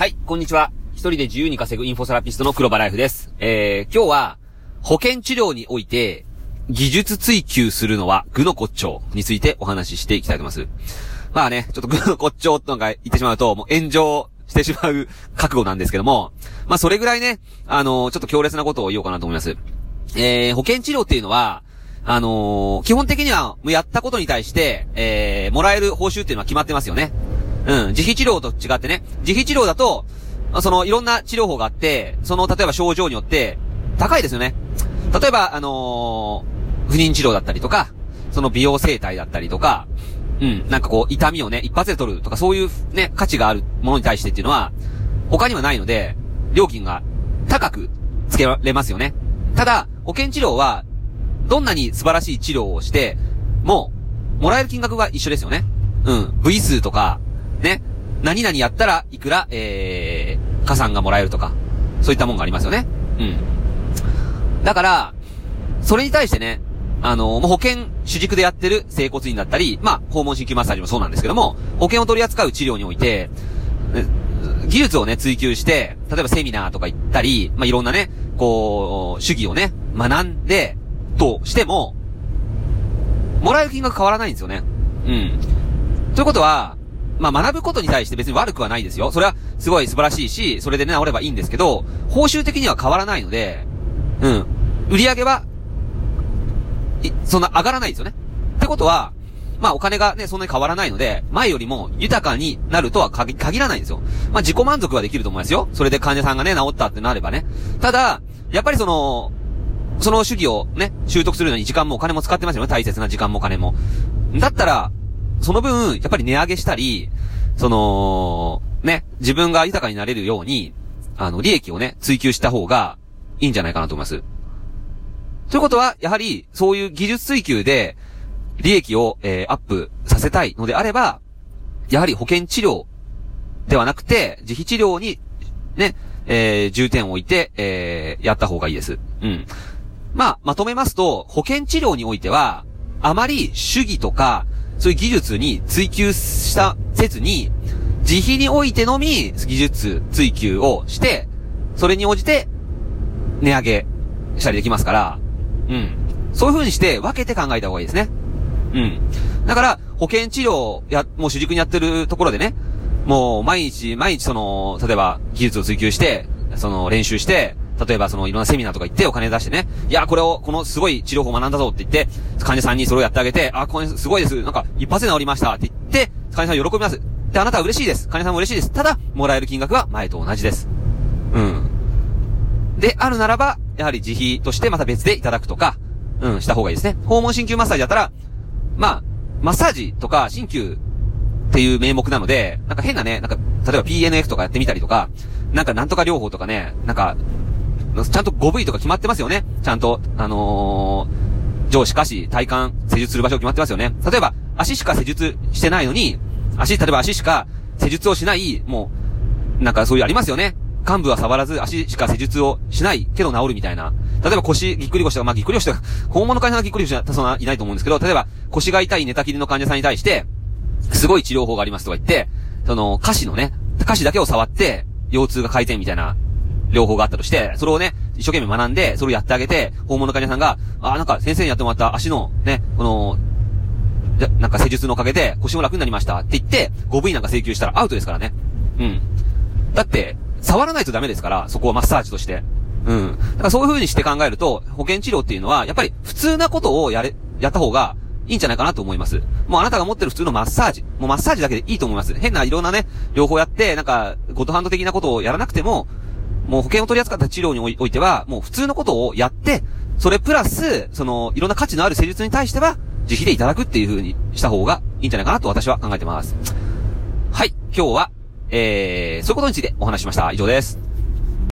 はい、こんにちは。一人で自由に稼ぐインフォセラピストの黒場ライフです。えー、今日は、保険治療において、技術追求するのは具の骨頂についてお話ししていきたいと思います。まあね、ちょっと具の骨頂とか言ってしまうと、もう炎上してしまう覚悟なんですけども、まあそれぐらいね、あのー、ちょっと強烈なことを言おうかなと思います。えー、保険治療っていうのは、あのー、基本的には、やったことに対して、えー、もらえる報酬っていうのは決まってますよね。うん、自費治療と違ってね、自費治療だと、その、いろんな治療法があって、その、例えば症状によって、高いですよね。例えば、あのー、不妊治療だったりとか、その美容整体だったりとか、うん、なんかこう、痛みをね、一発で取るとか、そういうね、価値があるものに対してっていうのは、他にはないので、料金が高くつけられますよね。ただ、保険治療は、どんなに素晴らしい治療をして、もう、もらえる金額は一緒ですよね。うん。部位数とか、ね。何々やったらいくら、えー、加算がもらえるとか、そういったもんがありますよね。うん。だから、それに対してね、あの、もう保険主軸でやってる整骨院だったり、まあ、訪問鍼灸マッサージもそうなんですけども、保険を取り扱う治療において、技術をね、追求して、例えばセミナーとか行ったり、まあ、いろんなね、こう、主義をね、学んで、としても、もらえる金額変わらないんですよね。うん。ということは、まあ、学ぶことに対して別に悪くはないですよ。それはすごい素晴らしいし、それでね、治ればいいんですけど、報酬的には変わらないので、うん。売り上げは、い、そんな上がらないですよね。ってことは、まあお金がね、そんなに変わらないので、前よりも豊かになるとは限らないんですよ。まあ自己満足はできると思いますよ。それで患者さんがね、治ったってなればね。ただ、やっぱりその、その主義をね、習得するのに時間もお金も使ってますよね。大切な時間もお金も。だったら、その分、やっぱり値上げしたり、その、ね、自分が豊かになれるように、あの、利益をね、追求した方がいいんじゃないかなと思います。ということは、やはり、そういう技術追求で、利益を、えー、アップさせたいのであれば、やはり保険治療ではなくて、自費治療に、ね、えー、重点を置いて、えー、やった方がいいです。うん。まあ、まとめますと、保険治療においては、あまり主義とか、そういう技術に追求したせずに、自費においてのみ技術追求をして、それに応じて値上げしたりできますから、うん。そういう風にして分けて考えた方がいいですね。うん。だから、保険治療や、もう主軸にやってるところでね、もう毎日、毎日その、例えば技術を追求して、その練習して、例えばそのいろんなセミナーとか行ってお金出してね、いや、これを、このすごい治療法を学んだぞって言って、患者さんにそれをやってあげて、あ、これすごいです。なんか、一発で治りましたって言って、患者さん喜びます。で、あなたは嬉しいです。患者さんも嬉しいです。ただ、もらえる金額は前と同じです。うん。で、あるならば、やはり自費としてまた別でいただくとか、うん、した方がいいですね。訪問鍼灸マッサージだったら、まあ、マッサージとか鍼灸っていう名目なので、なんか変なね、なんか、例えば PNF とかやってみたりとか、なんかなんとか療法とかね、なんか、ちゃんと5部位とか決まってますよね。ちゃんと、あのー、上司、下肢、体幹、施術する場所決まってますよね。例えば、足しか施術してないのに、足、例えば足しか施術をしない、もう、なんかそういうありますよね。幹部は触らず、足しか施術をしないけど治るみたいな。例えば腰、ぎっくり腰とか、まあ、ぎっくり腰とか、肛門の患者さんがぎっくり腰はそんないないと思うんですけど、例えば腰が痛い寝たきりの患者さんに対して、すごい治療法がありますとか言って、その、下肢のね、下肢だけを触って、腰痛が改善みたいな療法があったとして、それをね、一生懸命学んで、それをやってあげて、訪問の患者さんが、ああ、なんか先生にやってもらった足の、ね、この、なんか施術のおかげで腰も楽になりましたって言って、5部位なんか請求したらアウトですからね。うん。だって、触らないとダメですから、そこはマッサージとして。うん。だからそういう風にして考えると、保険治療っていうのは、やっぱり普通なことをやれ、やった方がいいんじゃないかなと思います。もうあなたが持ってる普通のマッサージ。もうマッサージだけでいいと思います。変ないろんなね、両方やって、なんか、ゴッドハンド的なことをやらなくても、もう保険を取り扱った治療においては、もう普通のことをやって、それプラス、その、いろんな価値のある施術に対しては、自費でいただくっていう風にした方がいいんじゃないかなと私は考えてます。はい、今日は、えー、そういうことについてお話ししました。以上です。